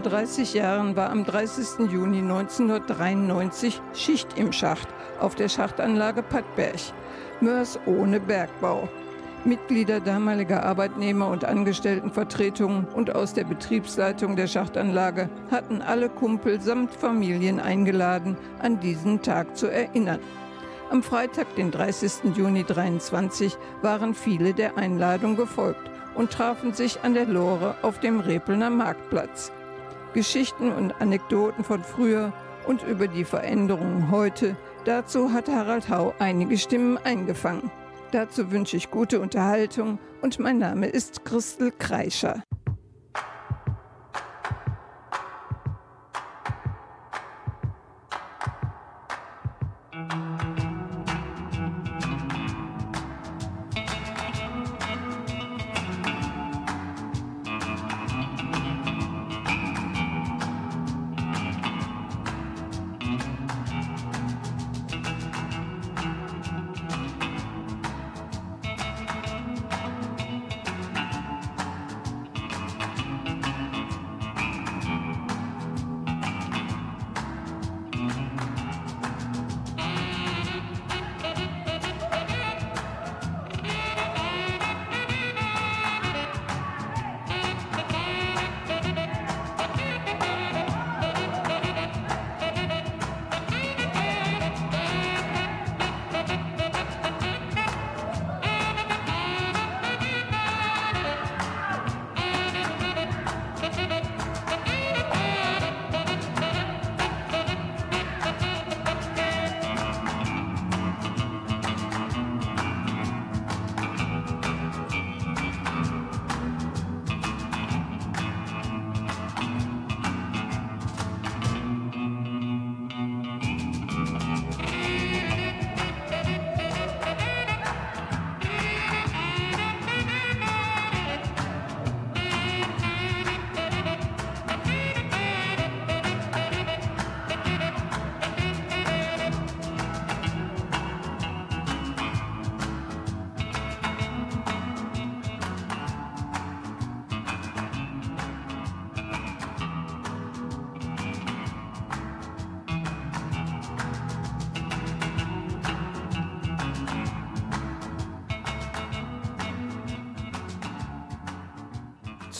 Vor 30 Jahren war am 30. Juni 1993 Schicht im Schacht auf der Schachtanlage Pattberg. Mörs ohne Bergbau. Mitglieder damaliger Arbeitnehmer- und Angestelltenvertretungen und aus der Betriebsleitung der Schachtanlage hatten alle Kumpel samt Familien eingeladen, an diesen Tag zu erinnern. Am Freitag, den 30. Juni 23, waren viele der Einladung gefolgt und trafen sich an der Lore auf dem Repelner Marktplatz. Geschichten und Anekdoten von früher und über die Veränderungen heute, dazu hat Harald Hau einige Stimmen eingefangen. Dazu wünsche ich gute Unterhaltung und mein Name ist Christel Kreischer.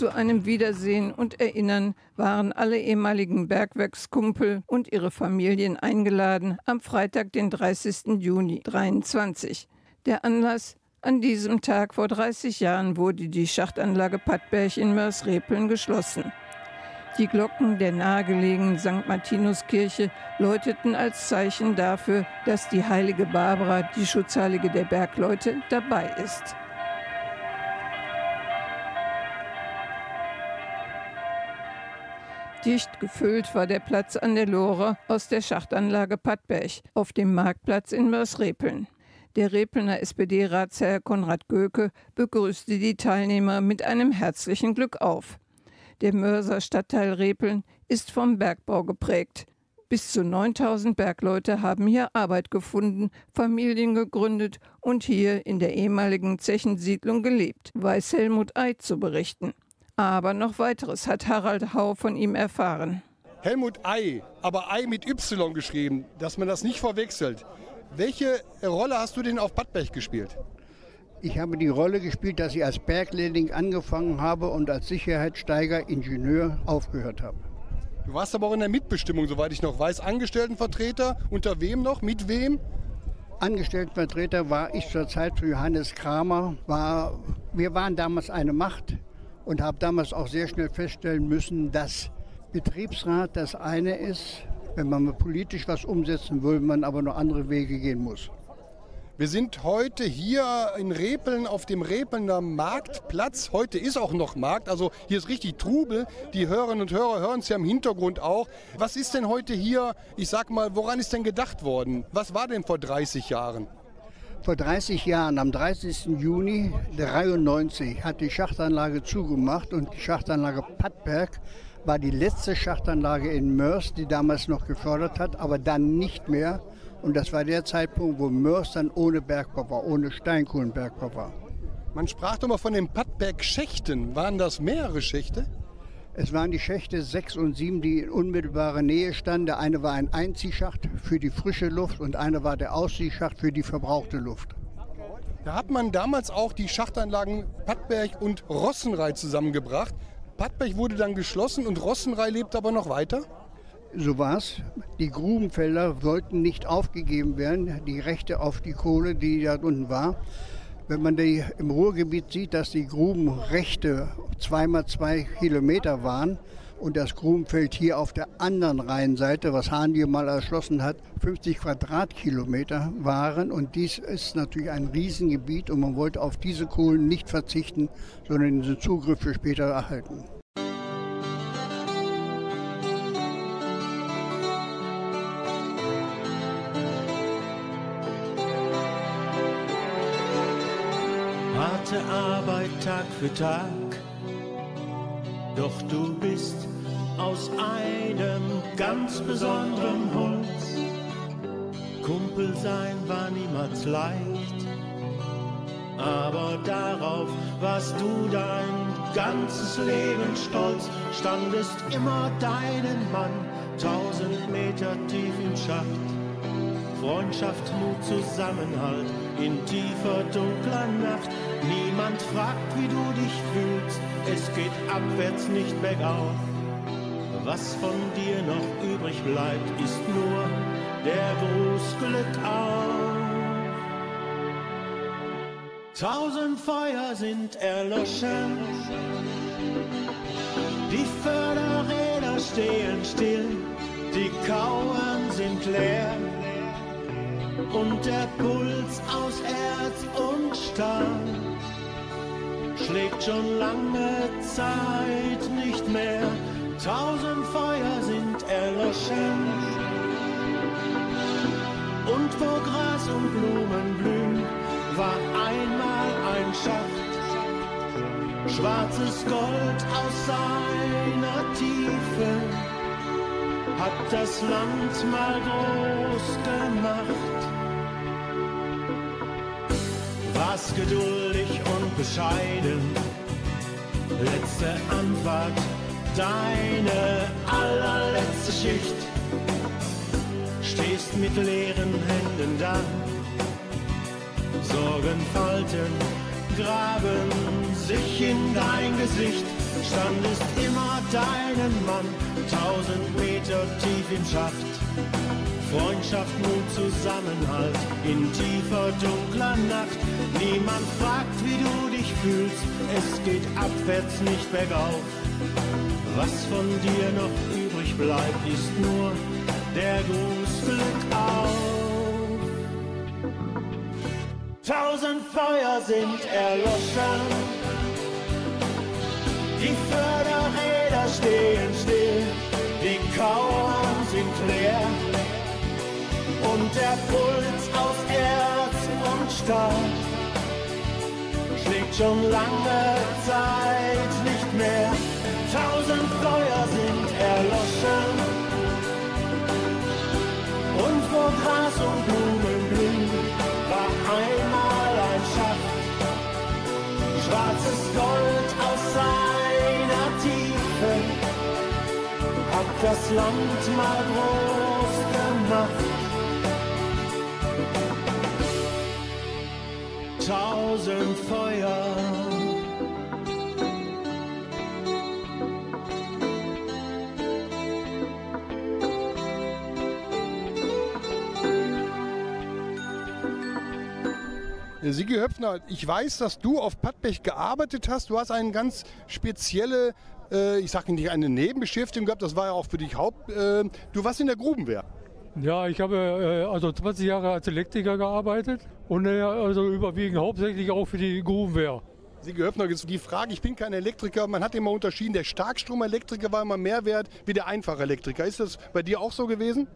Zu einem Wiedersehen und Erinnern waren alle ehemaligen Bergwerkskumpel und ihre Familien eingeladen am Freitag, den 30. Juni 23. Der Anlass an diesem Tag vor 30 Jahren wurde die Schachtanlage Pattberg in Mörsrepeln geschlossen. Die Glocken der nahegelegenen St. Martinuskirche läuteten als Zeichen dafür, dass die heilige Barbara, die Schutzheilige der Bergleute, dabei ist. Dicht gefüllt war der Platz an der Lore aus der Schachtanlage Pattberg auf dem Marktplatz in Mörsrepeln. Der Repelner SPD-Ratsherr Konrad Göke begrüßte die Teilnehmer mit einem herzlichen Glück auf. Der Mörser Stadtteil Repeln ist vom Bergbau geprägt. Bis zu 9000 Bergleute haben hier Arbeit gefunden, Familien gegründet und hier in der ehemaligen Zechensiedlung gelebt, weiß Helmut Eid zu berichten. Aber noch weiteres hat Harald Hau von ihm erfahren. Helmut Ei, aber Ei mit Y geschrieben, dass man das nicht verwechselt. Welche Rolle hast du denn auf Badberg gespielt? Ich habe die Rolle gespielt, dass ich als Berglehrling angefangen habe und als Sicherheitssteiger Ingenieur aufgehört habe. Du warst aber auch in der Mitbestimmung, soweit ich noch weiß. Angestelltenvertreter, unter wem noch, mit wem? Angestelltenvertreter war ich zur Zeit für Johannes Kramer. War, wir waren damals eine Macht und habe damals auch sehr schnell feststellen müssen, dass Betriebsrat das eine ist, wenn man politisch was umsetzen will, man aber noch andere Wege gehen muss. Wir sind heute hier in Repeln auf dem Repelner Marktplatz. Heute ist auch noch Markt, also hier ist richtig Trubel. Die Hörerinnen und Hörer hören es ja im Hintergrund auch. Was ist denn heute hier, ich sag mal, woran ist denn gedacht worden? Was war denn vor 30 Jahren? Vor 30 Jahren, am 30. Juni 1993, hat die Schachtanlage zugemacht und die Schachtanlage Pattberg war die letzte Schachtanlage in Mörs, die damals noch gefördert hat, aber dann nicht mehr. Und das war der Zeitpunkt, wo Mörs dann ohne Bergbau war, ohne Steinkohlenbergbau war. Man sprach doch mal von den Pattberg-Schächten. Waren das mehrere Schächte? Es waren die Schächte 6 und 7, die in unmittelbarer Nähe standen. Der eine war ein Einziehschacht für die frische Luft und einer war der Ausziehschacht für die verbrauchte Luft. Da hat man damals auch die Schachtanlagen Pattberg und Rossenrei zusammengebracht. Pattberg wurde dann geschlossen und Rossenrei lebt aber noch weiter? So war es. Die Grubenfelder sollten nicht aufgegeben werden, die Rechte auf die Kohle, die da unten war. Wenn man die im Ruhrgebiet sieht, dass die Grubenrechte zweimal zwei Kilometer waren und das Grubenfeld hier auf der anderen Rheinseite, was Hahn hier mal erschlossen hat, 50 Quadratkilometer waren. Und dies ist natürlich ein Riesengebiet und man wollte auf diese Kohlen nicht verzichten, sondern den Zugriff für später erhalten. Für Tag, doch du bist aus einem ganz besonderen Holz. Kumpel sein war niemals leicht, aber darauf warst du dein ganzes Leben stolz, standest immer deinen Mann tausend Meter tief im Schacht. Freundschaft, Mut, Zusammenhalt in tiefer, dunkler Nacht. Niemand fragt, wie du dich fühlst, es geht abwärts, nicht bergauf. Was von dir noch übrig bleibt, ist nur der Gruß Glück auf. Tausend Feuer sind erloschen, die Förderräder stehen still, die Kauern sind leer und der Puls aus Erz und Stahl schlägt schon lange Zeit nicht mehr. Tausend Feuer sind erloschen und wo Gras und Blumen blühen, war einmal ein Schacht. Schwarzes Gold aus seiner Tiefe hat das Land mal groß gemacht. Warst geduldig und bescheiden. Letzte Anfahrt, deine allerletzte Schicht. Stehst mit leeren Händen da. Sorgenfalten graben sich in dein Gesicht. Standest immer deinen Mann tausend Meter tief im Schacht. Freundschaft, Mut, Zusammenhalt in tiefer, dunkler Nacht. Niemand fragt, wie du dich fühlst, es geht abwärts, nicht bergauf. Was von dir noch übrig bleibt, ist nur der Gruß Glück auf. Tausend Feuer sind erloschen, die Förderräder stehen still, die Kauern sind leer und der Puls aus Erz und Stahl schlägt schon lange Zeit nicht mehr. Tausend Feuer sind erloschen und wo Gras und Blumen blühen, war einmal ein Schacht. Schwarzes Gold aus seiner Tiefe hat das Land mal groß gemacht. Tausend Feuer. Sigi Höpfner, ich weiß, dass du auf Pattbech gearbeitet hast. Du hast eine ganz spezielle, äh, ich sage nicht eine Nebenbeschäftigung gehabt, das war ja auch für dich Haupt. Äh, du warst in der Grubenwehr. Ja, ich habe äh, also 20 Jahre als Elektriker gearbeitet und äh, also überwiegend hauptsächlich auch für die Grubenwehr. Sie gehört noch die Frage, ich bin kein Elektriker, man hat immer unterschieden, der Starkstromelektriker war immer mehr wert wie der einfache Elektriker. Ist das bei dir auch so gewesen?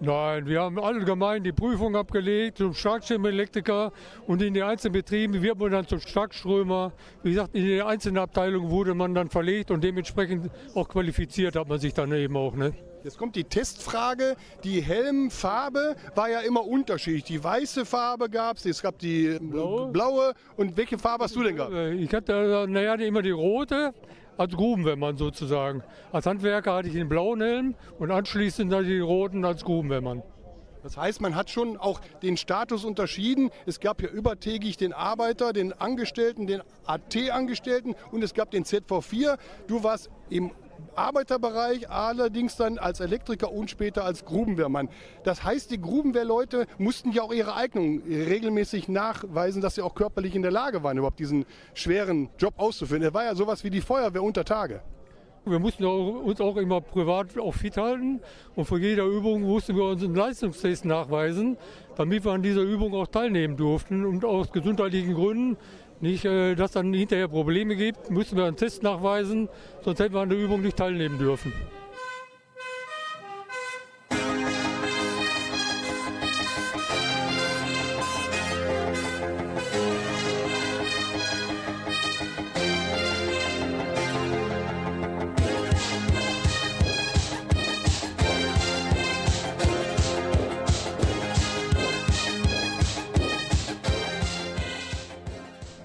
Nein, wir haben allgemein die Prüfung abgelegt zum Starkstromelektriker und in den einzelnen Betrieben wird man dann zum Starkströmer. Wie gesagt, in den einzelnen Abteilungen wurde man dann verlegt und dementsprechend auch qualifiziert hat man sich dann eben auch. Ne? Jetzt kommt die Testfrage. Die Helmfarbe war ja immer unterschiedlich. Die weiße Farbe gab es, es gab die blaue. blaue. Und welche Farbe hast du denn gehabt? Ich hatte naja, immer die rote, als Grubenwehrmann sozusagen. Als Handwerker hatte ich den blauen Helm und anschließend ich den roten als Grubenwehrmann. Das heißt, man hat schon auch den Status unterschieden. Es gab ja übertägig den Arbeiter, den Angestellten, den AT-Angestellten und es gab den ZV4. Du warst im Arbeiterbereich, allerdings dann als Elektriker und später als Grubenwehrmann. Das heißt, die Grubenwehrleute mussten ja auch ihre Eignung regelmäßig nachweisen, dass sie auch körperlich in der Lage waren, überhaupt diesen schweren Job auszuführen. Er war ja sowas wie die Feuerwehr unter Tage. Wir mussten uns auch immer privat auch fit halten und vor jeder Übung mussten wir unseren Leistungstest nachweisen, damit wir an dieser Übung auch teilnehmen durften und aus gesundheitlichen Gründen nicht, äh, dass dann hinterher Probleme gibt, müssen wir einen Test nachweisen, sonst hätten wir an der Übung nicht teilnehmen dürfen.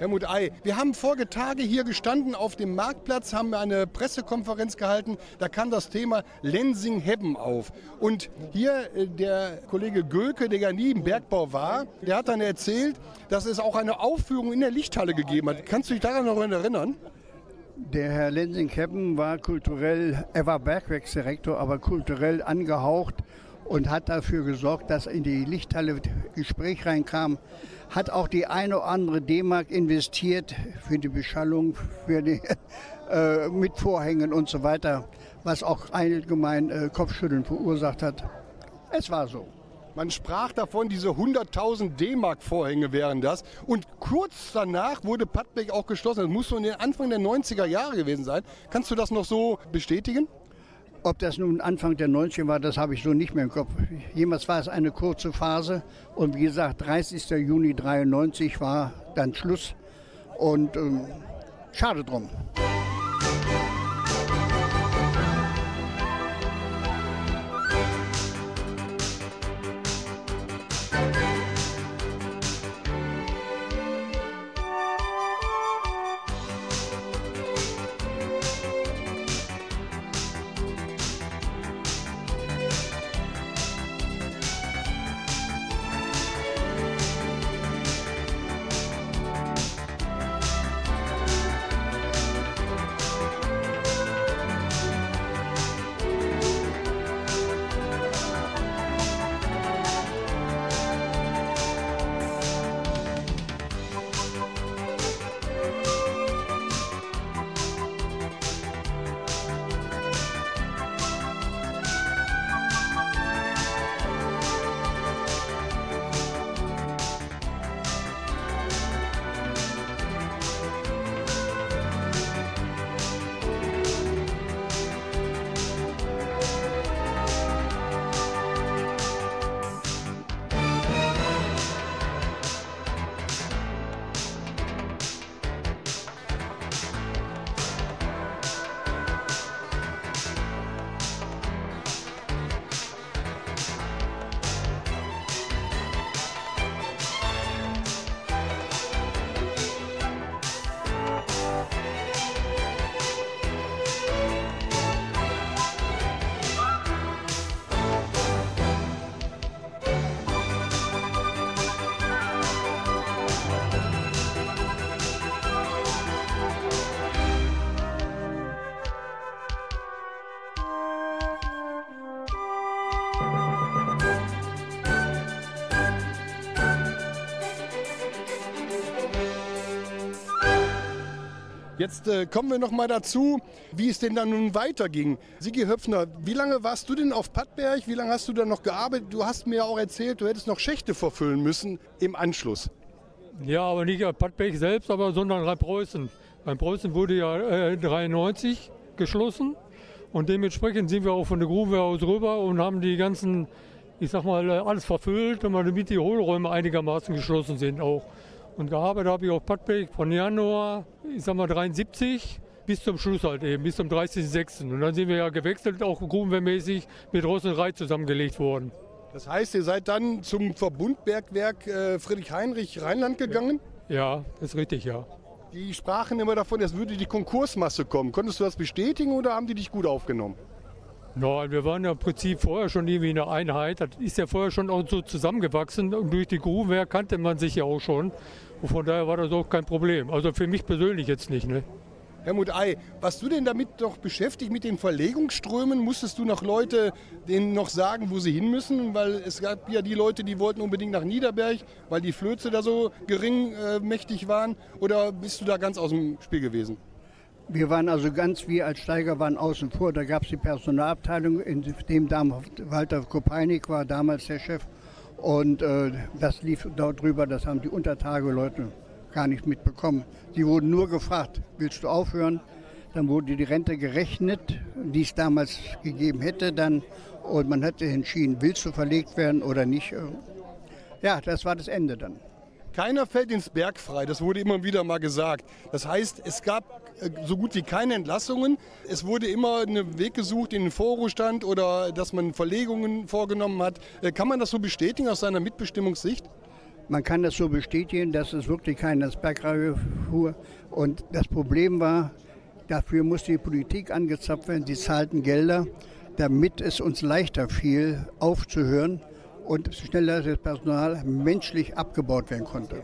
Helmut Ei, wir haben vorige Tage hier gestanden auf dem Marktplatz, haben eine Pressekonferenz gehalten. Da kam das Thema Lensing-Hebben auf. Und hier äh, der Kollege Gölke, der ja nie im Bergbau war, der hat dann erzählt, dass es auch eine Aufführung in der Lichthalle gegeben hat. Kannst du dich daran noch erinnern? Der Herr Lensing-Heppen war kulturell, er war Bergwerksdirektor, aber kulturell angehaucht und hat dafür gesorgt, dass in die Lichthalle Gespräch reinkam hat auch die eine oder andere D-Mark investiert für die Beschallung, für die, äh, mit Vorhängen und so weiter, was auch allgemein äh, Kopfschütteln verursacht hat. Es war so. Man sprach davon, diese 100.000 D-Mark-Vorhänge wären das. Und kurz danach wurde Pattbeck auch geschlossen. Das muss so in den Anfang der 90er Jahre gewesen sein. Kannst du das noch so bestätigen? Ob das nun Anfang der 90er war, das habe ich so nicht mehr im Kopf. Jemals war es eine kurze Phase und wie gesagt, 30. Juni 93 war dann Schluss und ähm, schade drum. Jetzt äh, kommen wir noch mal dazu, wie es denn dann nun weiterging. Sigi Höpfner, wie lange warst du denn auf Pattberg? Wie lange hast du da noch gearbeitet? Du hast mir auch erzählt, du hättest noch Schächte verfüllen müssen im Anschluss. Ja, aber nicht auf Pattberg selbst, aber sondern Rheinpreußen. Rheinpreußen wurde ja äh, 93 geschlossen und dementsprechend sind wir auch von der Grube aus rüber und haben die ganzen, ich sag mal, alles verfüllt, damit die Hohlräume einigermaßen geschlossen sind auch. Und gearbeitet habe ich auf Pattberg von Januar, ich sag mal 73 bis zum Schluss halt eben, bis zum 30.06. Und dann sind wir ja gewechselt, auch grubenwehrmäßig mit Ross und Reit zusammengelegt worden. Das heißt, ihr seid dann zum Verbundbergwerk äh, Friedrich Heinrich Rheinland gegangen? Ja, das ist richtig, ja. Die sprachen immer davon, es würde die Konkursmasse kommen. Konntest du das bestätigen oder haben die dich gut aufgenommen? Nein, wir waren ja im Prinzip vorher schon irgendwie eine Einheit. Das ist ja vorher schon auch so zusammengewachsen und durch die Grubenwehr kannte man sich ja auch schon. Und von daher war das auch kein Problem. Also für mich persönlich jetzt nicht. Ne? Helmut Ei, warst du denn damit doch beschäftigt mit den Verlegungsströmen? Musstest du noch Leute denen noch sagen, wo sie hin müssen? Weil es gab ja die Leute, die wollten unbedingt nach Niederberg, weil die Flöze da so geringmächtig äh, waren. Oder bist du da ganz aus dem Spiel gewesen? Wir waren also ganz, wir als Steiger waren außen vor. Da gab es die Personalabteilung, in dem Walter Kopeinik war damals der Chef. Und äh, das lief dort drüber, das haben die Untertage-Leute gar nicht mitbekommen. Sie wurden nur gefragt, willst du aufhören? Dann wurde die Rente gerechnet, die es damals gegeben hätte dann. Und man hätte entschieden, willst du verlegt werden oder nicht. Ja, das war das Ende dann. Keiner fällt ins Berg frei, das wurde immer wieder mal gesagt. Das heißt, es gab äh, so gut wie keine Entlassungen. Es wurde immer ein Weg gesucht in den Vorruhestand oder dass man Verlegungen vorgenommen hat. Äh, kann man das so bestätigen aus seiner Mitbestimmungssicht? Man kann das so bestätigen, dass es wirklich keiner ins Bergreihe fuhr. Und das Problem war, dafür musste die Politik angezapft werden. Sie zahlten Gelder, damit es uns leichter fiel, aufzuhören und schneller das Personal menschlich abgebaut werden konnte.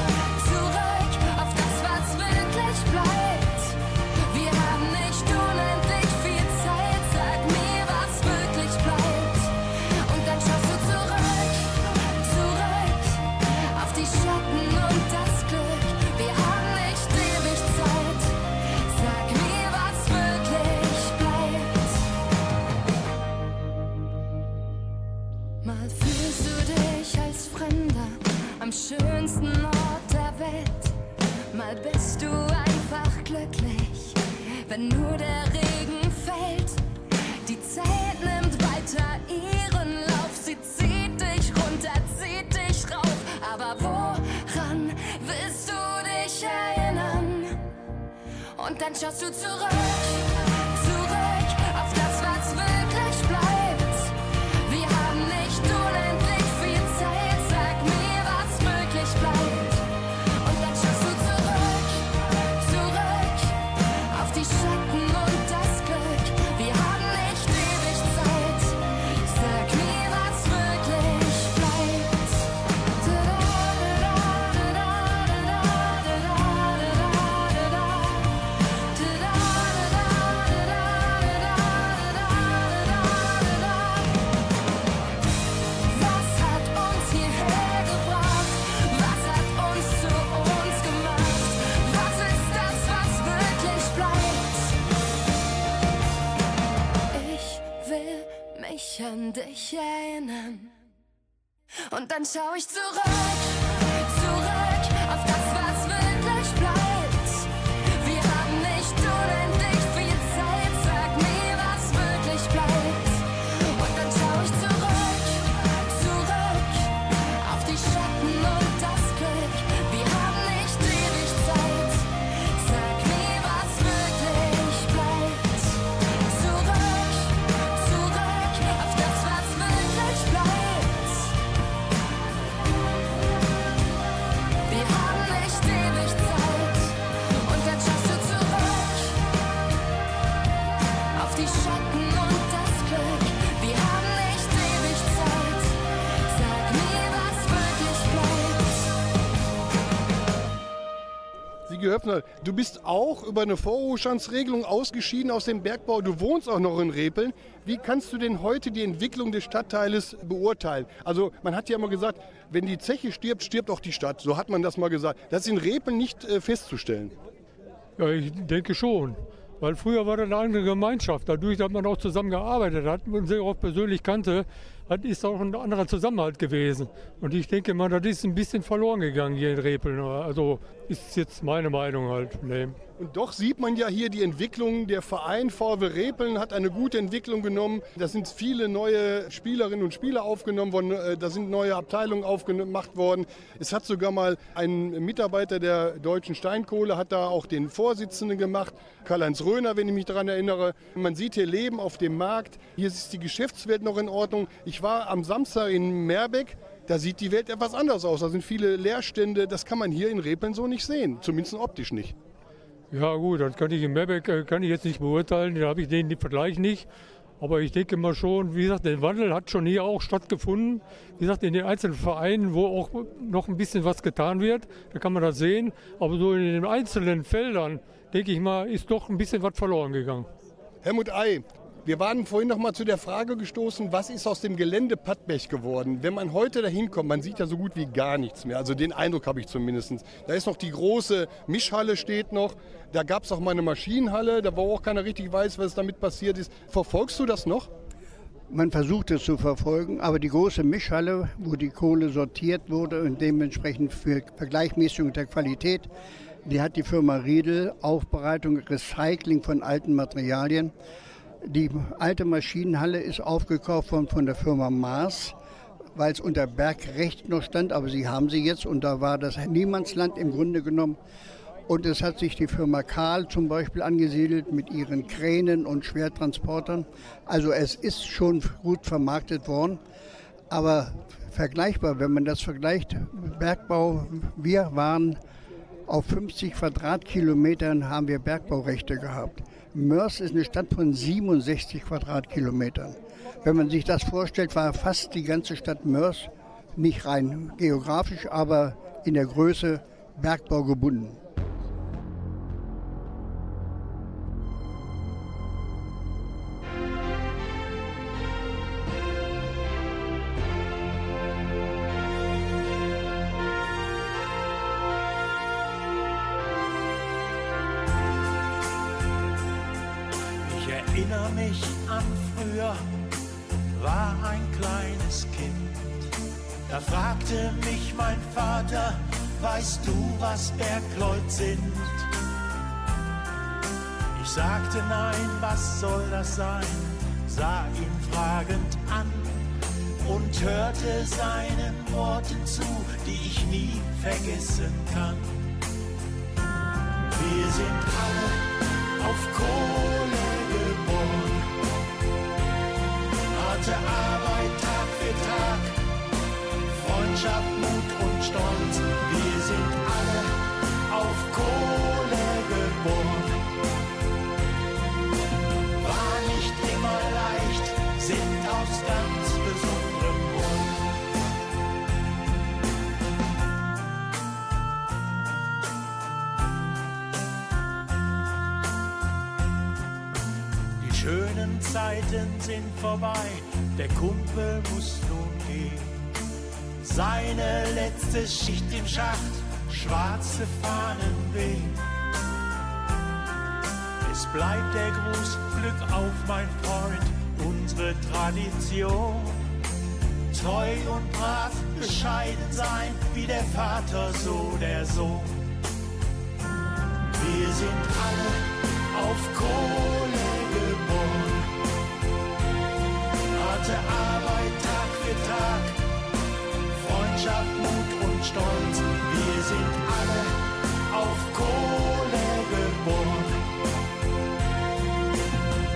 schönsten Ort der Welt. Mal bist du einfach glücklich, wenn nur der Regen fällt. Die Zeit nimmt weiter ihren Lauf, sie zieht dich runter, zieht dich rauf. Aber woran willst du dich erinnern? Und dann schaust du zurück. Dich erinnern. Und dann schau ich zurück. Höpfner, du bist auch über eine Vorruhestandsregelung ausgeschieden aus dem Bergbau. Du wohnst auch noch in Repeln. Wie kannst du denn heute die Entwicklung des Stadtteiles beurteilen? Also man hat ja immer gesagt, wenn die Zeche stirbt, stirbt auch die Stadt. So hat man das mal gesagt. Das ist in Repeln nicht äh, festzustellen. Ja, ich denke schon. Weil früher war das eine andere Gemeinschaft. Dadurch, dass man auch zusammen hat und sich auch persönlich kannte, hat, ist auch ein anderer Zusammenhalt gewesen. Und ich denke mal, das ist ein bisschen verloren gegangen hier in Repeln. Also ist jetzt meine Meinung halt. Nee. Und doch sieht man ja hier die Entwicklung. Der Verein VW Repeln hat eine gute Entwicklung genommen. Da sind viele neue Spielerinnen und Spieler aufgenommen worden. Äh, da sind neue Abteilungen aufgemacht worden. Es hat sogar mal ein Mitarbeiter der Deutschen Steinkohle hat da auch den Vorsitzenden gemacht. Karl-Heinz Röhner, wenn ich mich daran erinnere. Man sieht hier Leben auf dem Markt. Hier ist die Geschäftswelt noch in Ordnung. Ich war am Samstag in Meerbeck. Da sieht die Welt etwas anders aus. Da sind viele Leerstände. Das kann man hier in Repeln so nicht sehen. Zumindest optisch nicht. Ja gut, das kann ich in Meerbeck äh, kann ich jetzt nicht beurteilen, da habe ich den Vergleich nicht. Aber ich denke mal schon, wie gesagt, der Wandel hat schon hier auch stattgefunden. Wie gesagt, in den einzelnen Vereinen, wo auch noch ein bisschen was getan wird, da kann man das sehen. Aber so in den einzelnen Feldern, denke ich mal, ist doch ein bisschen was verloren gegangen. Helmut Ei, wir waren vorhin noch mal zu der Frage gestoßen, was ist aus dem Gelände Pattbech geworden? Wenn man heute dahin kommt, man sieht ja so gut wie gar nichts mehr. Also den Eindruck habe ich zumindest. Da ist noch die große Mischhalle steht noch. Da gab es auch mal eine Maschinenhalle, da wo auch keiner richtig weiß, was damit passiert ist. Verfolgst du das noch? Man versucht es zu verfolgen, aber die große Mischhalle, wo die Kohle sortiert wurde und dementsprechend für Vergleichmäßigung der Qualität, die hat die Firma Riedel, Aufbereitung, Recycling von alten Materialien. Die alte Maschinenhalle ist aufgekauft worden von der Firma Maas, weil es unter Bergrecht noch stand, aber sie haben sie jetzt und da war das Niemandsland im Grunde genommen. Und es hat sich die Firma Karl zum Beispiel angesiedelt mit ihren Kränen und Schwertransportern. Also es ist schon gut vermarktet worden. Aber vergleichbar, wenn man das vergleicht, Bergbau, wir waren auf 50 Quadratkilometern haben wir Bergbaurechte gehabt. Mörs ist eine Stadt von 67 Quadratkilometern. Wenn man sich das vorstellt, war fast die ganze Stadt Mörs nicht rein geografisch, aber in der Größe Bergbau gebunden. Das sein? Sah ihn fragend an und hörte seinen Worten zu, die ich nie vergessen kann. Wir sind alle auf Kohle geboren, harte Arbeit Tag für Tag, Freundschaft, Mut und Stolz. Zeiten sind vorbei, der Kumpel muss nun gehen. Seine letzte Schicht im Schacht schwarze Fahnen wehen. Es bleibt der Gruß, Glück auf, mein Freund, unsere Tradition. Treu und brav, bescheiden sein, wie der Vater, so der Sohn. Wir sind alle auf Kohle geboren. Harte Arbeit Tag für Tag, Freundschaft, Mut und Stolz wir sind alle auf Kohle geboren.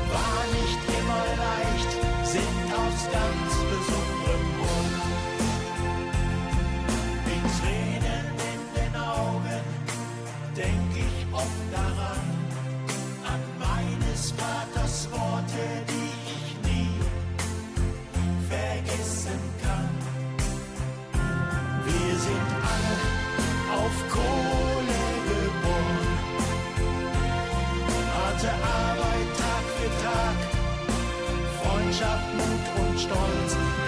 War nicht immer leicht, sind aus ganz besonderem Grund. Mit Tränen in den Augen denk ich oft daran, an meines Vaters Worte, storms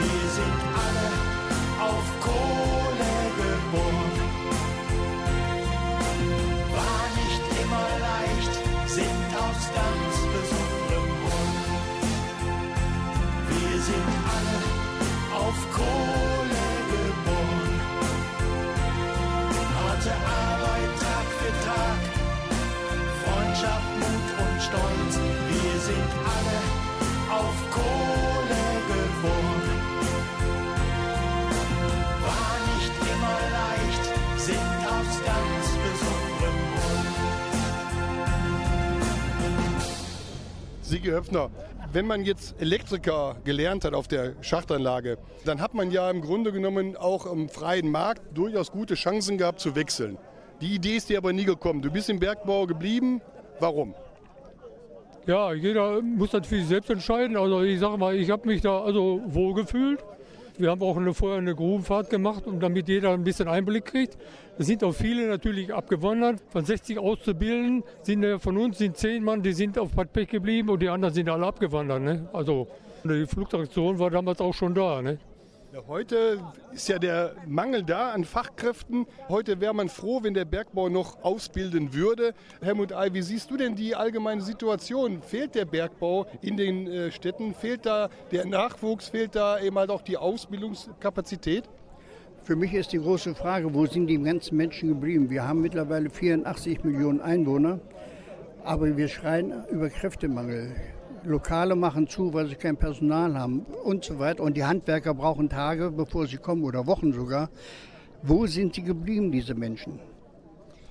Sigi Höpfner, wenn man jetzt Elektriker gelernt hat auf der Schachtanlage, dann hat man ja im Grunde genommen auch im freien Markt durchaus gute Chancen gehabt zu wechseln. Die Idee ist dir aber nie gekommen. Du bist im Bergbau geblieben. Warum? Ja, jeder muss das für sich selbst entscheiden. Also ich sage mal, ich habe mich da also wohlgefühlt. Wir haben auch eine, vorher eine Grubenfahrt gemacht, um damit jeder ein bisschen Einblick kriegt. Es sind auch viele natürlich abgewandert. Von 60 Auszubildenden sind von uns sind 10 Mann, die sind auf Bad Pech geblieben und die anderen sind alle abgewandert. Ne? Also die Flugtraktion war damals auch schon da. Ne? Heute ist ja der Mangel da an Fachkräften. Heute wäre man froh, wenn der Bergbau noch ausbilden würde. Helmut Ei, wie siehst du denn die allgemeine Situation? Fehlt der Bergbau in den äh, Städten? Fehlt da der Nachwuchs? Fehlt da eben halt auch die Ausbildungskapazität? Für mich ist die große Frage, wo sind die ganzen Menschen geblieben? Wir haben mittlerweile 84 Millionen Einwohner, aber wir schreien über Kräftemangel. Lokale machen zu, weil sie kein Personal haben und so weiter. Und die Handwerker brauchen Tage, bevor sie kommen oder Wochen sogar. Wo sind sie geblieben, diese Menschen?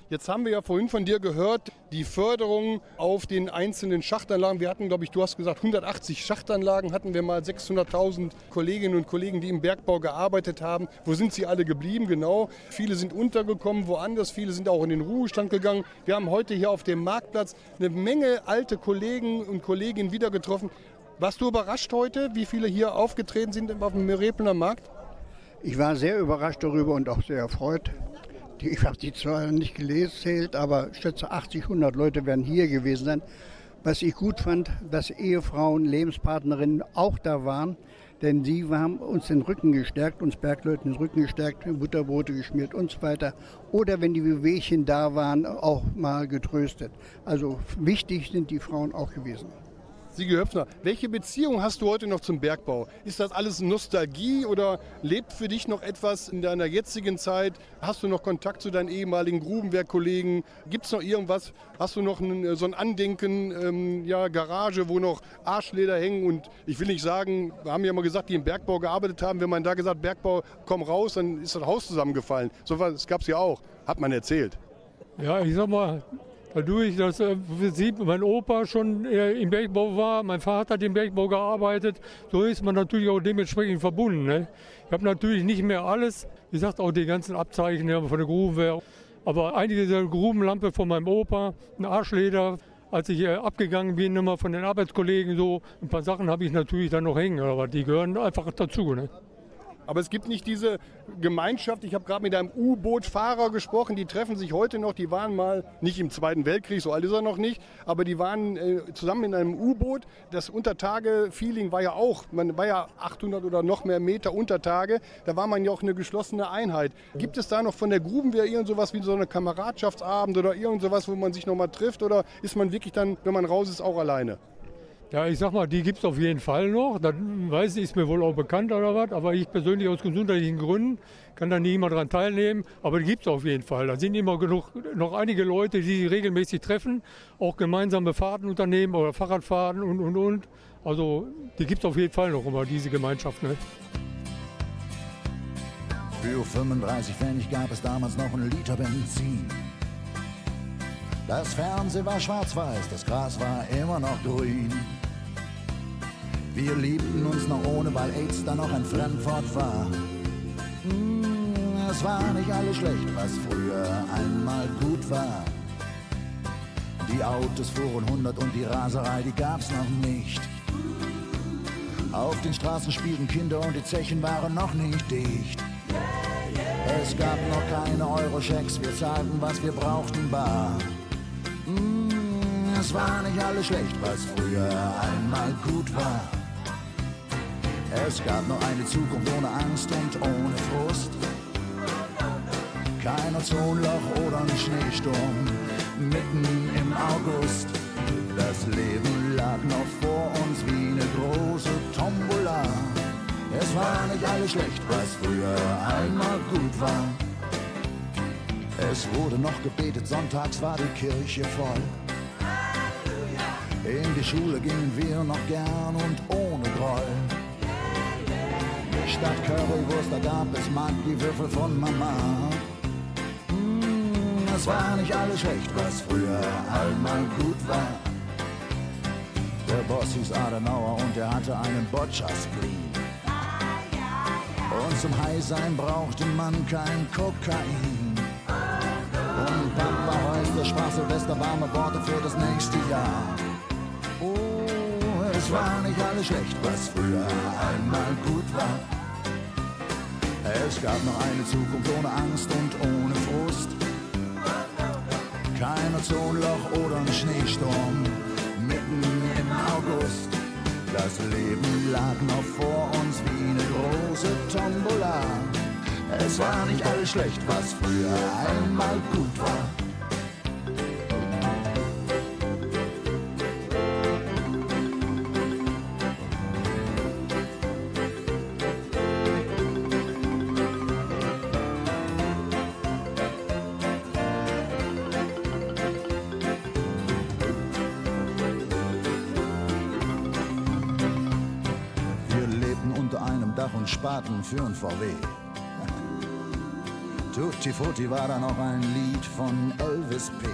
Jetzt haben wir ja vorhin von dir gehört, die Förderung auf den einzelnen Schachtanlagen. Wir hatten, glaube ich, du hast gesagt, 180 Schachtanlagen hatten wir mal, 600.000 Kolleginnen und Kollegen, die im Bergbau gearbeitet haben. Wo sind sie alle geblieben? Genau. Viele sind untergekommen woanders, viele sind auch in den Ruhestand gegangen. Wir haben heute hier auf dem Marktplatz eine Menge alte Kollegen und Kolleginnen wieder getroffen. Warst du überrascht heute, wie viele hier aufgetreten sind auf dem Repelner Markt? Ich war sehr überrascht darüber und auch sehr erfreut. Ich habe die zwar nicht gelesen, aber ich schätze 80, 100 Leute werden hier gewesen sein. Was ich gut fand, dass Ehefrauen, Lebenspartnerinnen auch da waren, denn sie haben uns den Rücken gestärkt, uns Bergleuten den Rücken gestärkt, Butterbrote geschmiert und so weiter. Oder wenn die Wehwehchen da waren, auch mal getröstet. Also wichtig sind die Frauen auch gewesen. Sigi Höpfner, welche Beziehung hast du heute noch zum Bergbau? Ist das alles Nostalgie oder lebt für dich noch etwas in deiner jetzigen Zeit? Hast du noch Kontakt zu deinen ehemaligen Grubenwerkkollegen? Gibt es noch irgendwas? Hast du noch ein, so ein Andenken, ähm, ja, Garage, wo noch Arschleder hängen? Und ich will nicht sagen, wir haben ja mal gesagt, die im Bergbau gearbeitet haben, wenn man da gesagt, Bergbau, komm raus, dann ist das Haus zusammengefallen. So was gab es ja auch, hat man erzählt. Ja, ich sag mal, dadurch, dass äh, im Prinzip mein Opa schon äh, im Bergbau war, mein Vater hat im Bergbau gearbeitet, so ist man natürlich auch dementsprechend verbunden. Ne? Ich habe natürlich nicht mehr alles, wie gesagt, auch die ganzen Abzeichen von der Grubenwehr, aber einige der Grubenlampe von meinem Opa, ein Arschleder, als ich äh, abgegangen bin, immer von den Arbeitskollegen so, ein paar Sachen habe ich natürlich dann noch hängen, aber die gehören einfach dazu. Ne? Aber es gibt nicht diese Gemeinschaft. Ich habe gerade mit einem U-Boot-Fahrer gesprochen, die treffen sich heute noch. Die waren mal nicht im Zweiten Weltkrieg, so alt ist er noch nicht, aber die waren äh, zusammen in einem U-Boot. Das Untertage-Feeling war ja auch, man war ja 800 oder noch mehr Meter Untertage. Da war man ja auch eine geschlossene Einheit. Gibt es da noch von der Grubenwehr irgend sowas wie so eine Kameradschaftsabend oder irgend sowas, wo man sich noch mal trifft? Oder ist man wirklich dann, wenn man raus ist, auch alleine? Ja, ich sag mal, die gibt es auf jeden Fall noch. Das weiß ich, ist mir wohl auch bekannt oder was. Aber ich persönlich aus gesundheitlichen Gründen kann da nie immer dran teilnehmen. Aber die gibt es auf jeden Fall. Da sind immer genug, noch einige Leute, die sich regelmäßig treffen, auch gemeinsame Fahrten unternehmen oder Fahrradfahrten und und und. Also die gibt es auf jeden Fall noch immer, diese Gemeinschaft. Ne? Für 35 Pfennig gab es damals noch einen Liter Benzin. Das Fernsehen war schwarz-weiß, das Gras war immer noch grün. Wir liebten uns noch ohne, weil AIDS dann noch ein Fremdwort war. Mm, es war nicht alles schlecht, was früher einmal gut war. Die Autos fuhren 100 und die Raserei, die gab's noch nicht. Auf den Straßen spielten Kinder und die Zechen waren noch nicht dicht. Es gab noch keine Euro-Schecks, wir zahlten, was wir brauchten, bar. Es war nicht alles schlecht, was früher einmal gut war. Es gab nur eine Zukunft ohne Angst und ohne Frust. Kein Ozonloch oder ein Schneesturm mitten im August. Das Leben lag noch vor uns wie eine große Tombola. Es war nicht alles schlecht, was früher einmal gut war. Es wurde noch gebetet, sonntags war die Kirche voll. In die Schule gingen wir noch gern und ohne Groll. Statt Currywurst, da gab es Maggi-Würfel von Mama. Mm, es war nicht alles schlecht, was früher einmal gut war. Der Boss hieß Adenauer und er hatte einen Boccia-Spleen. Und zum High-Sein brauchte man kein Kokain. Und Papa heute Spaß Silvester warme Worte für das nächste Jahr. Es war nicht alles schlecht, was früher einmal gut war. Es gab noch eine Zukunft ohne Angst und ohne Frust. Kein Ozonloch oder ein Schneesturm mitten im August. Das Leben lag noch vor uns wie eine große Tombola. Es war nicht alles schlecht, was früher einmal gut war. Für ein VW. Tutti Frutti war da noch ein Lied von Elvis P.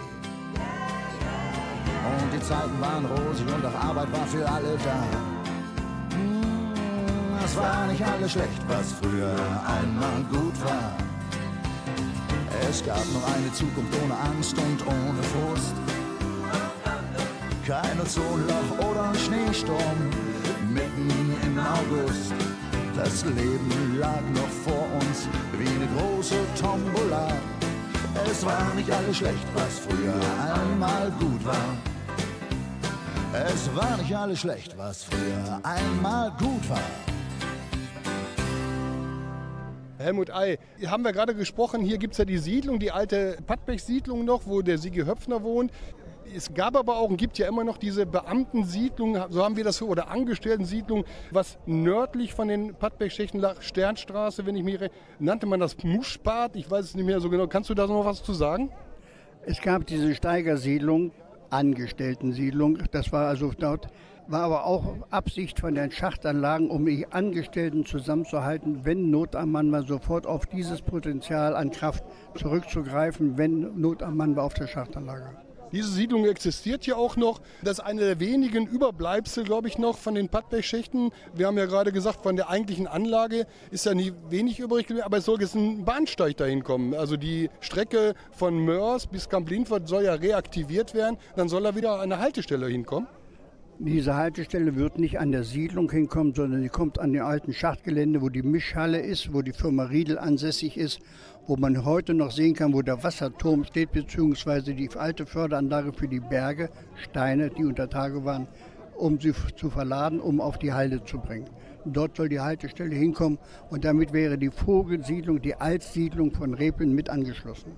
Und die Zeiten waren rosig und auch Arbeit war für alle da. Mm, Es war nicht alles schlecht, was früher einmal gut war. Es gab noch eine Zukunft ohne Angst und ohne Frust. Kein Ozonloch oder Schneesturm mitten im August. Das Leben lag noch vor uns wie eine große Tombola. Es war nicht alles schlecht, was früher einmal gut war. Es war nicht alles schlecht, was früher einmal gut war. Helmut Ei, haben wir gerade gesprochen, hier gibt es ja die Siedlung, die alte Pattbech-Siedlung noch, wo der Sigi Höpfner wohnt. Es gab aber auch und gibt ja immer noch diese Beamtensiedlung, so haben wir das, oder Angestellten-Siedlung, was nördlich von den Pattbech-Schächten lag, Sternstraße, wenn ich mich nannte man das Muschbad, ich weiß es nicht mehr so genau. Kannst du da noch was zu sagen? Es gab diese Steigersiedlung, Angestellten-Siedlung. Das war also dort, war aber auch Absicht von den Schachtanlagen, um die Angestellten zusammenzuhalten, wenn Not am Mann war, sofort auf dieses Potenzial an Kraft zurückzugreifen, wenn Not am Mann war auf der Schachtanlage. Diese Siedlung existiert ja auch noch. Das ist eine der wenigen Überbleibsel, glaube ich, noch von den Pattberg-Schächten. Wir haben ja gerade gesagt, von der eigentlichen Anlage ist ja nie wenig übrig geblieben, aber es soll jetzt ein Bahnsteig dahin kommen. Also die Strecke von Mörs bis Kamp Lindfort soll ja reaktiviert werden. Dann soll da wieder eine Haltestelle hinkommen. Diese Haltestelle wird nicht an der Siedlung hinkommen, sondern sie kommt an dem alten Schachtgelände, wo die Mischhalle ist, wo die Firma Riedel ansässig ist, wo man heute noch sehen kann, wo der Wasserturm steht, beziehungsweise die alte Förderanlage für die Berge, Steine, die unter Tage waren, um sie zu verladen, um auf die Halde zu bringen. Dort soll die Haltestelle hinkommen und damit wäre die Vogelsiedlung, die Altsiedlung von Repeln mit angeschlossen.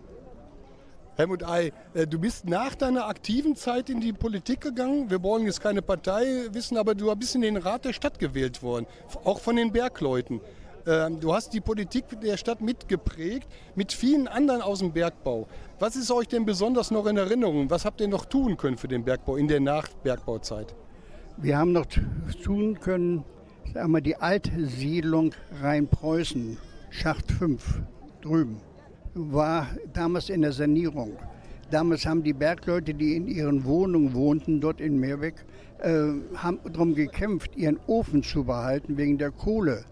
Helmut Ei, äh, du bist nach deiner aktiven Zeit in die Politik gegangen. Wir wollen jetzt keine Partei wissen, aber du bist in den Rat der Stadt gewählt worden, auch von den Bergleuten. Ähm, Du hast die Politik der Stadt mitgeprägt, mit vielen anderen aus dem Bergbau. Was ist euch denn besonders noch in Erinnerung? Was habt ihr noch tun können für den Bergbau in der Nachbergbauzeit? Wir haben noch tun können, sagen wir, die Altsiedlung Rheinpreußen, Schacht 5, drüben, war damals in der Sanierung. Damals haben die Bergleute, die in ihren Wohnungen wohnten, dort in Meerbeck, äh, haben darum gekämpft, ihren Ofen zu behalten wegen der Kohle.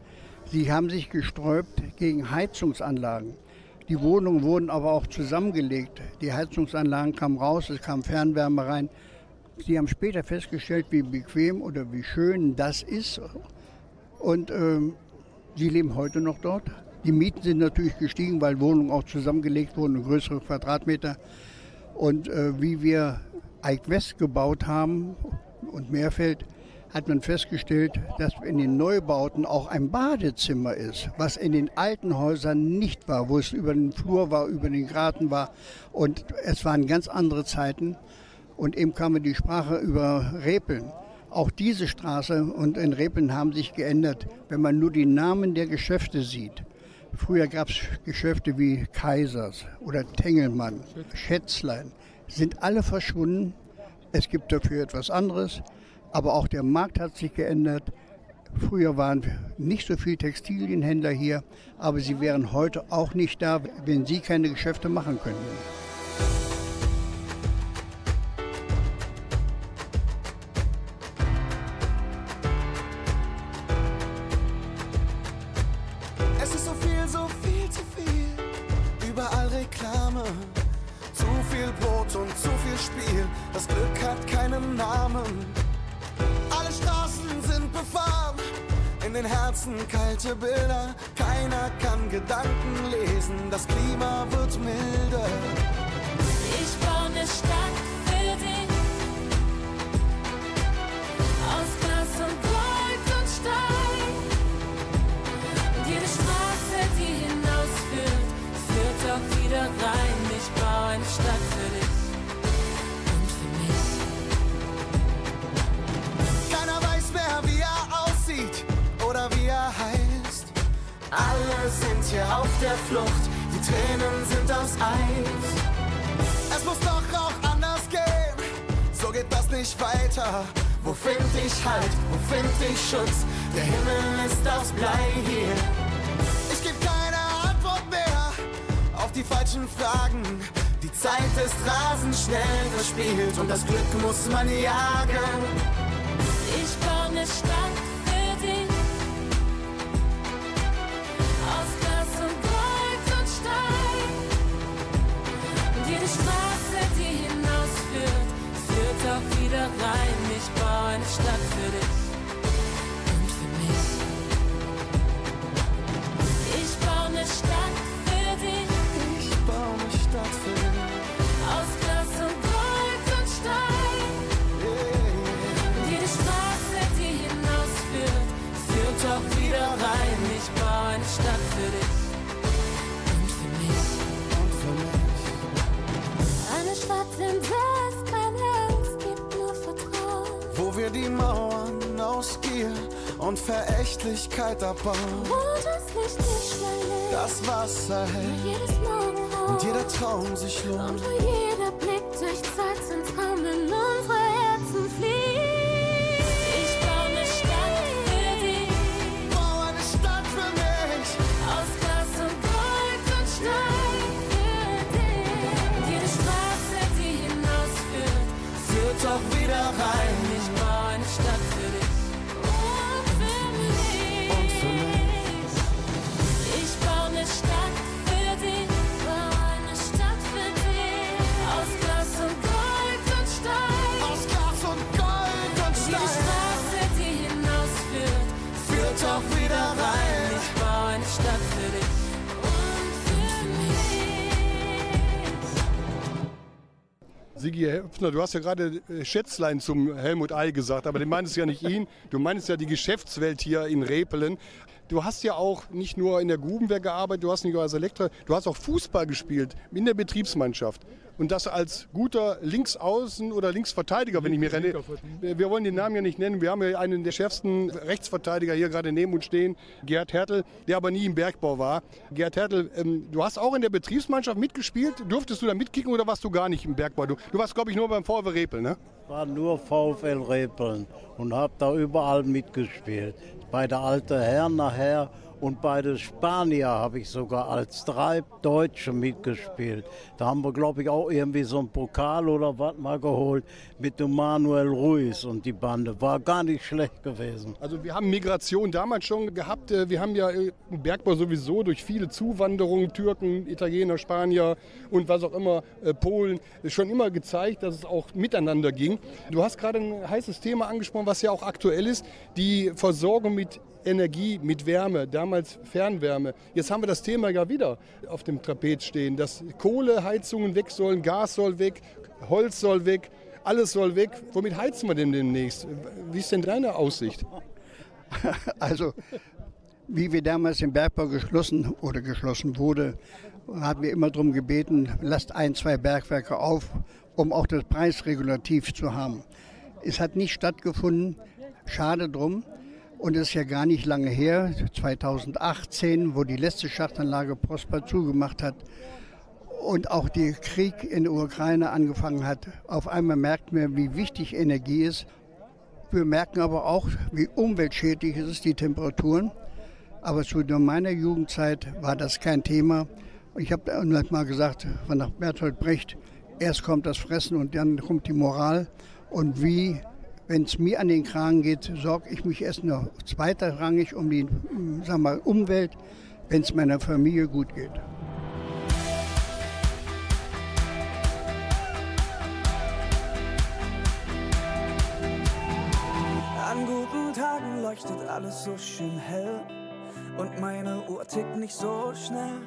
Sie haben sich gesträubt gegen Heizungsanlagen. Die Wohnungen wurden aber auch zusammengelegt. Die Heizungsanlagen kamen raus, es kam Fernwärme rein. Sie haben später festgestellt, wie bequem oder wie schön das ist. Und ähm, sie leben heute noch dort. Die Mieten sind natürlich gestiegen, weil Wohnungen auch zusammengelegt wurden, größere Quadratmeter. Und äh, wie wir Eik West gebaut haben und Meerfeld, hat man festgestellt, dass in den Neubauten auch ein Badezimmer ist, was in den alten Häusern nicht war, wo es über den Flur war, über den Garten war. Und es waren ganz andere Zeiten. Und eben kam die Sprache über Repeln. Auch diese Straße und in Repeln haben sich geändert, wenn man nur die Namen der Geschäfte sieht. Früher gab es Geschäfte wie Kaisers oder Tengelmann, Schätzlein, sind alle verschwunden. Es gibt dafür etwas anderes, aber auch der Markt hat sich geändert. Früher waren nicht so viele Textilienhändler hier, aber sie wären heute auch nicht da, wenn sie keine Geschäfte machen könnten. Es ist so viel, so viel zu viel. Überall Reklame. Zu viel Brot und zu viel Spiel. Das Glück hat keinen Namen. Sind befahren. In den Herzen kalte Bilder. Keiner kann Gedanken lesen. Das Klima wird milder. Schutz? Der Himmel ist aus Blei hier. Ich geb keine Antwort mehr auf die falschen Fragen. Die Zeit ist rasend schnell verspielt und das Glück muss man jagen. Und Verächtlichkeit abbauen. Das Wasser hält und jeder Traum sich lohnt. Sigi Höpfner, du hast ja gerade äh, Schätzlein zum Helmut Ei gesagt, aber du meinst ja nicht ihn, du meinst ja die Geschäftswelt hier in Repelen. Du hast ja auch nicht nur in der Grubenwehr gearbeitet, du hast nicht nur als Elektriker, du hast auch Fußball gespielt in der Betriebsmannschaft. Und das als guter Linksaußen oder Linksverteidiger, wenn ich mir renne. Wir wollen den Namen ja nicht nennen. Wir haben ja einen der schärfsten Rechtsverteidiger hier gerade neben uns stehen, Gerd Hertel, der aber nie im Bergbau war. Gerd Hertel, ähm, du hast auch in der Betriebsmannschaft mitgespielt. Durftest du da mitkicken oder warst du gar nicht im Bergbau? Du, du warst, glaube ich, nur beim VW Repel, ne? war nur VfL Repeln und habe da überall mitgespielt. Bei der Alte Herren nachher und bei den Spanier habe ich sogar als drei Deutsche mitgespielt. Da haben wir, glaube ich, auch irgendwie so einen Pokal oder was mal geholt mit dem Manuel Ruiz und die Bande. War gar nicht schlecht gewesen. Also wir haben Migration damals schon gehabt. Äh, Wir haben ja äh, im Bergbau sowieso durch viele Zuwanderungen, Türken, Italiener, Spanier und was auch immer, äh, Polen, schon immer gezeigt, dass es auch miteinander ging. Du hast gerade ein heißes Thema angesprochen, was ja auch aktuell ist, die Versorgung mit Energie, mit Wärme, damals Fernwärme. Jetzt haben wir das Thema ja wieder auf dem Trapez stehen, dass Kohleheizungen weg sollen, Gas soll weg, Holz soll weg, alles soll weg. Womit heizen wir denn demnächst? Wie ist denn deine Aussicht? Also, wie wir damals im Bergbau geschlossen oder geschlossen wurde, haben wir immer darum gebeten, lasst ein, zwei Bergwerke auf, um auch das Preisregulativ zu haben. Es hat nicht stattgefunden. Schade drum. Und es ist ja gar nicht lange her, 2018, wo die letzte Schachtanlage Prosper zugemacht hat und auch der Krieg in der Ukraine angefangen hat. Auf einmal merken wir, wie wichtig Energie ist. Wir merken aber auch, wie umweltschädlich es ist, die Temperaturen. Aber zu meiner Jugendzeit war das kein Thema. Ich habe mal gesagt, nach Bertolt Brecht, erst kommt das Fressen und dann kommt die Moral. Und wie wenn es mir an den Kragen geht, sorge ich mich erst noch zweitrangig um die sag mal, Umwelt, wenn es meiner Familie gut geht. An guten Tagen leuchtet alles so schön hell und meine Uhr tickt nicht so schnell.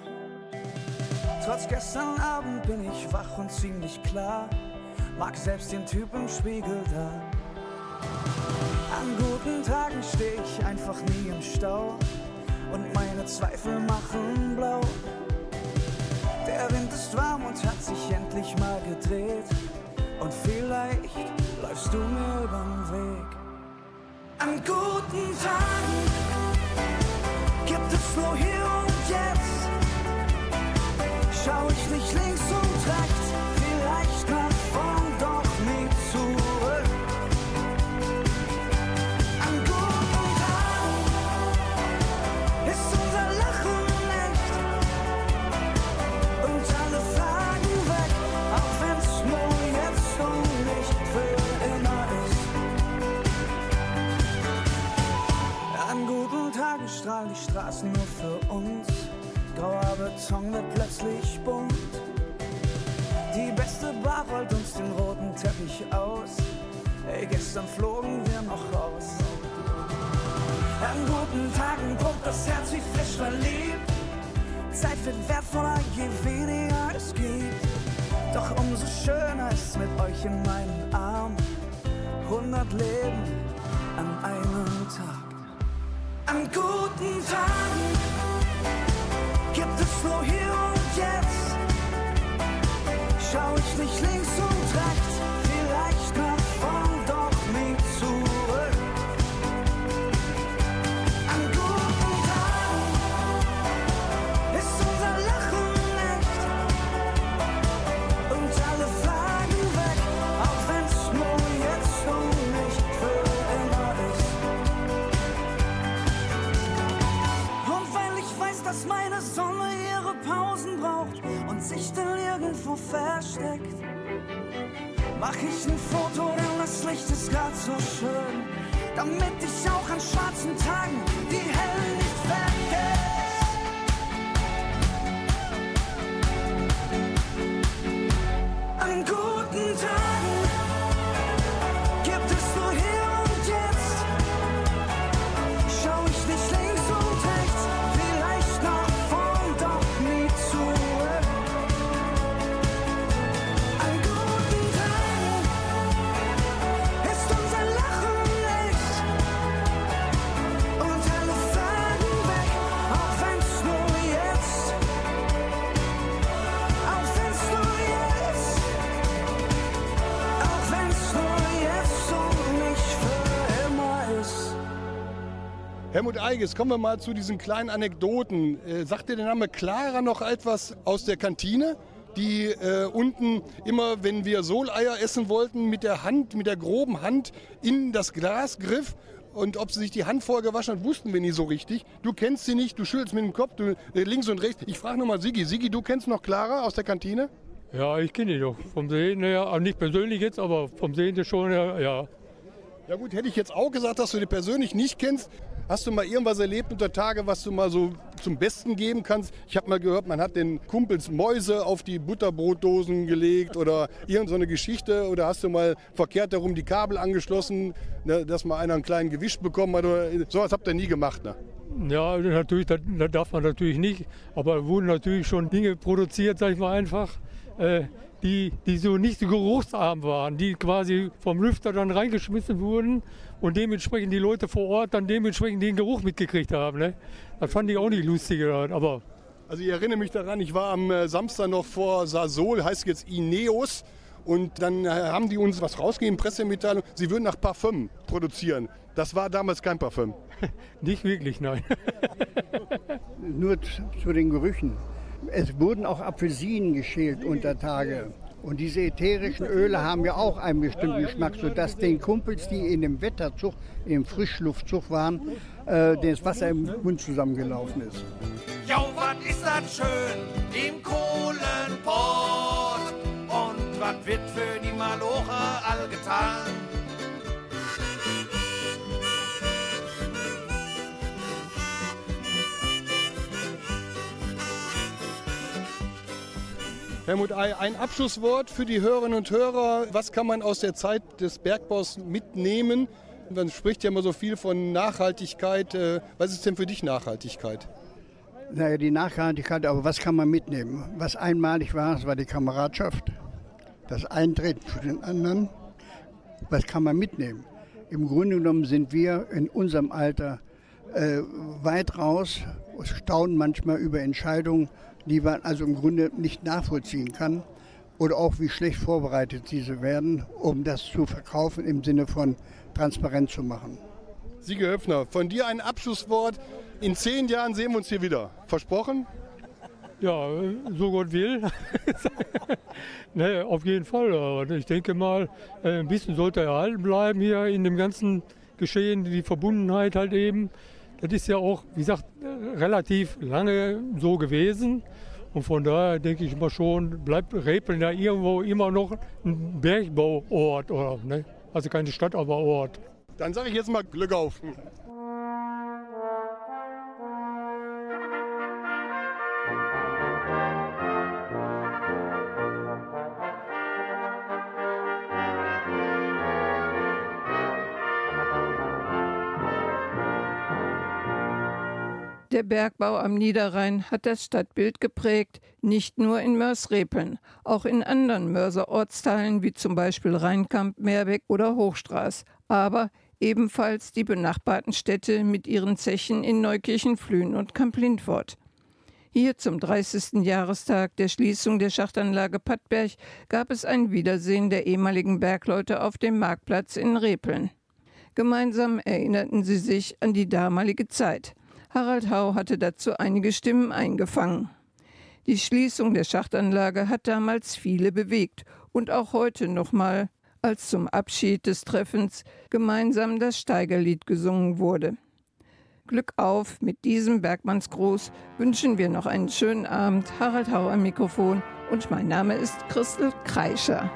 Trotz gestern Abend bin ich wach und ziemlich klar, mag selbst den Typ im Spiegel da. An guten Tagen steh ich einfach nie im Stau und meine Zweifel machen blau. Der Wind ist warm und hat sich endlich mal gedreht und vielleicht läufst du mir übern Weg. An guten Tagen gibt es nur hier und jetzt. Schau ich nicht links strahlen die Straßen nur für uns. Grauer Beton wird plötzlich bunt. Die beste Bar rollt uns den roten Teppich aus. Ey, gestern flogen wir noch raus. An guten Tagen pumpt das Herz wie frisch verliebt. Zeit wird wertvoller, je weniger es gibt. Doch umso schöner ist mit euch in meinen Armen. 100 Leben an einem Tag. An guten Tagen gibt es nur hier und jetzt. Schau ich nicht links und rechts, dass meine Sonne ihre Pausen braucht und sich dann irgendwo versteckt, mach ich ein Foto, denn das Licht ist grad so schön, damit ich auch an schwarzen Tagen die hellen nicht vergesse. Helmut Eiges, kommen wir mal zu diesen kleinen Anekdoten. Äh, sagt dir der Name Clara noch etwas aus der Kantine? Die äh, unten immer, wenn wir Soleier essen wollten, mit der Hand, mit der groben Hand in das Glas griff. Und ob sie sich die Hand vorher gewaschen hat, wussten wir nie so richtig. Du kennst sie nicht, du schüttelst mit dem Kopf, du, äh, links und rechts. Ich frage nochmal Sigi. Sigi, du kennst noch Clara aus der Kantine? Ja, ich kenne die doch. Vom Sehen her, aber nicht persönlich jetzt, aber vom Sehen her schon, ja. ja. Ja gut, hätte ich jetzt auch gesagt, dass du die persönlich nicht kennst. Hast du mal irgendwas erlebt unter Tage, was du mal so zum Besten geben kannst? Ich habe mal gehört, man hat den Kumpels Mäuse auf die Butterbrotdosen gelegt oder irgend so eine Geschichte. Oder hast du mal verkehrt herum die Kabel angeschlossen, ne, dass mal einer einen kleinen Gewisch bekommen hat? Oder, sowas habt ihr nie gemacht, ne? Ja, natürlich, das, das darf man natürlich nicht. Aber wurden natürlich schon Dinge produziert, sag ich mal einfach, äh, die, die so nicht so geruchsarm waren, die quasi vom Lüfter dann reingeschmissen wurden und dementsprechend die Leute vor Ort dann dementsprechend den Geruch mitgekriegt haben. Ne? Das fand ich auch nicht lustig, aber Also ich erinnere mich daran, ich war am äh, Samstag noch vor Sasol, heißt jetzt Ineos. Und dann äh, haben die uns was rausgegeben, Pressemitteilung, sie würden nach Parfüm produzieren. Das war damals kein Parfüm. Nicht wirklich, nein. Nur zu, zu den Gerüchen. Es wurden auch Apfelsinen geschält unter Tage. Und diese ätherischen Öle haben ja auch einen bestimmten Geschmack, sodass den Kumpels, die in dem Wetterzug, im Frischluftzug waren, äh, das Wasser im Mund zusammengelaufen ist. Jo, was ist das schön im Kohlenpott? Und was wird für die Maloche all Helmut Ei, ein Abschlusswort für die Hörerinnen und Hörer. Was kann man aus der Zeit des Bergbaus mitnehmen? Man spricht ja immer so viel von Nachhaltigkeit. Äh, Was ist denn für dich Nachhaltigkeit? Naja, die Nachhaltigkeit, aber was kann man mitnehmen? Was einmalig war, das war die Kameradschaft, das Eintreten für den anderen. Was kann man mitnehmen? Im Grunde genommen sind wir in unserem Alter äh, weit raus, staunen manchmal über Entscheidungen, die man also im Grunde nicht nachvollziehen kann. Oder auch wie schlecht vorbereitet diese werden, um das zu verkaufen im Sinne von transparent zu machen. Siege Höpfner, von dir ein Abschlusswort. In zehn Jahren sehen wir uns hier wieder. Versprochen? Ja, so Gott will. ne, auf jeden Fall. Ich denke mal, äh, ein bisschen sollte erhalten bleiben hier in dem ganzen Geschehen, die Verbundenheit halt eben. Das ist ja auch, wie gesagt, relativ lange so gewesen. Und von daher denke ich mal schon, bleibt Repeln ja irgendwo immer noch ein Bergbauort. Oder, ne? Also keine Stadt, aber Ort. Dann sage ich jetzt mal Glück auf. Der Bergbau am Niederrhein hat das Stadtbild geprägt, nicht nur in Mörsrepeln, auch in anderen Mörser Ortsteilen wie zum Beispiel Rheinkamp, Meerbeck oder Hochstraß, aber ebenfalls die benachbarten Städte mit ihren Zechen in Neukirchen, Flühen und Kamp-Lindfort. Hier zum 30. Jahrestag der Schließung der Schachtanlage Pattberg gab es ein Wiedersehen der ehemaligen Bergleute auf dem Marktplatz in Repeln. Gemeinsam erinnerten sie sich an die damalige Zeit. Harald Hau hatte dazu einige Stimmen eingefangen. Die Schließung der Schachtanlage hat damals viele bewegt und auch heute nochmal, als zum Abschied des Treffens gemeinsam das Steigerlied gesungen wurde. Glück auf mit diesem Bergmannsgruß wünschen wir noch einen schönen Abend. Harald Hau am Mikrofon und mein Name ist Christel Kreischer.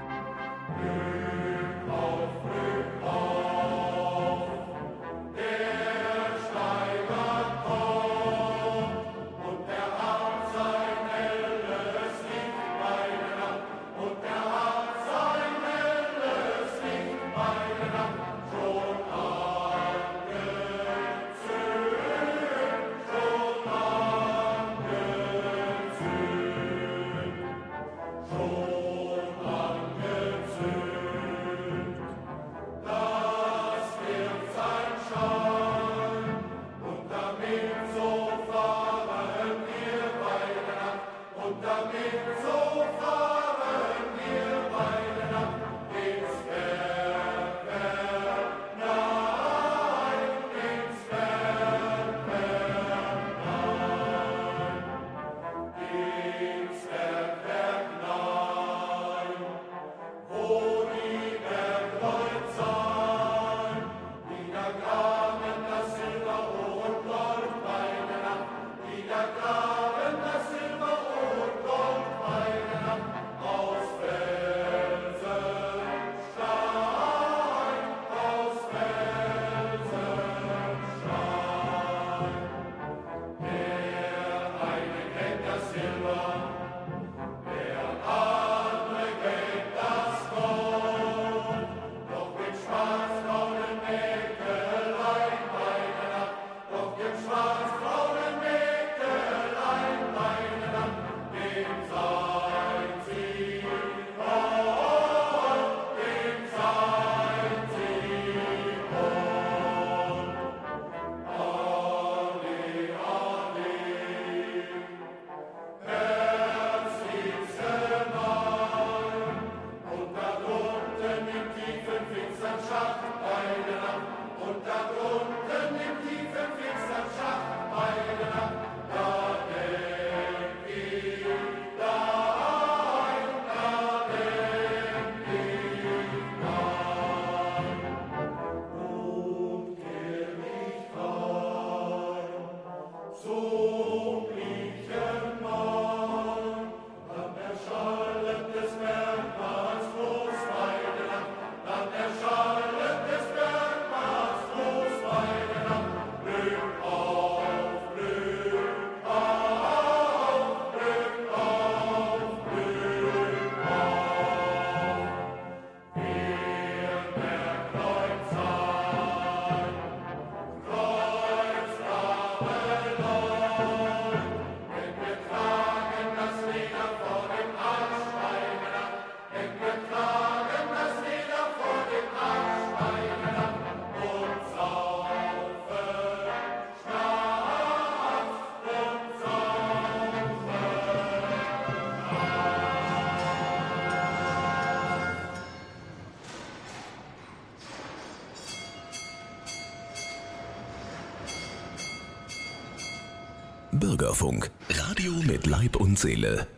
Bürgerfunk, Radio mit Leib und Seele.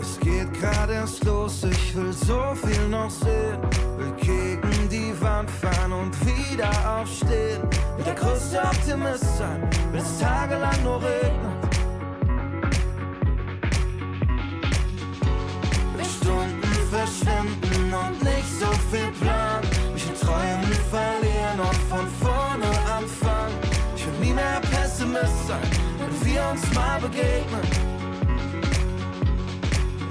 Es geht gerade erst los, ich will so viel noch sehen. Will gegen die Wand fahren und wieder aufstehen. Will der größte Optimist sein, will es tagelang nur regnen. Sein, wenn wir uns mal begegnen.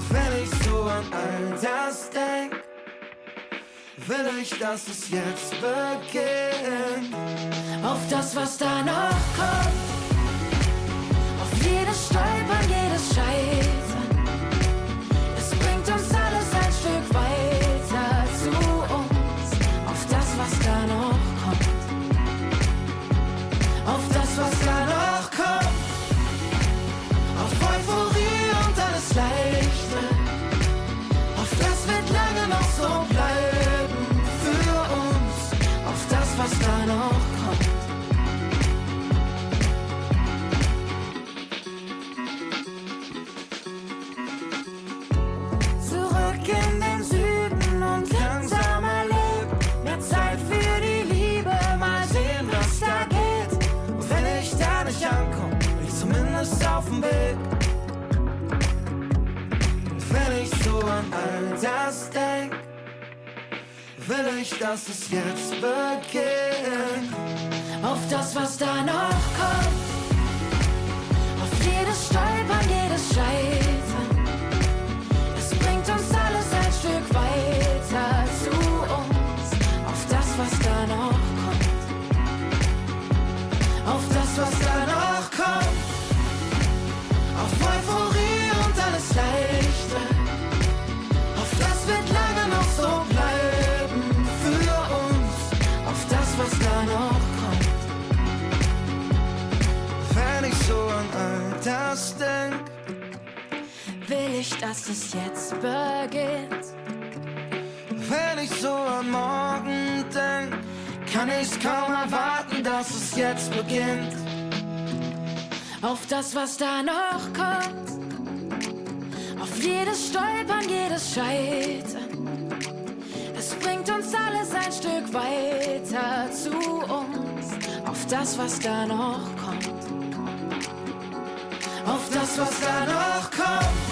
Wenn ich so an all das denk, will ich, dass es jetzt beginnt. Auf das, was da noch kommt. Will ich, dass es jetzt beginnt. Auf das, was da noch dass es jetzt beginnt. wenn ich so an morgen denk, kann ich's kaum erwarten, dass es jetzt beginnt. Auf das, was da noch kommt. Auf jedes Stolpern, jedes Scheitern. Es bringt uns alles ein Stück weiter zu uns. Auf das, was da noch kommt. Auf das, was da noch kommt.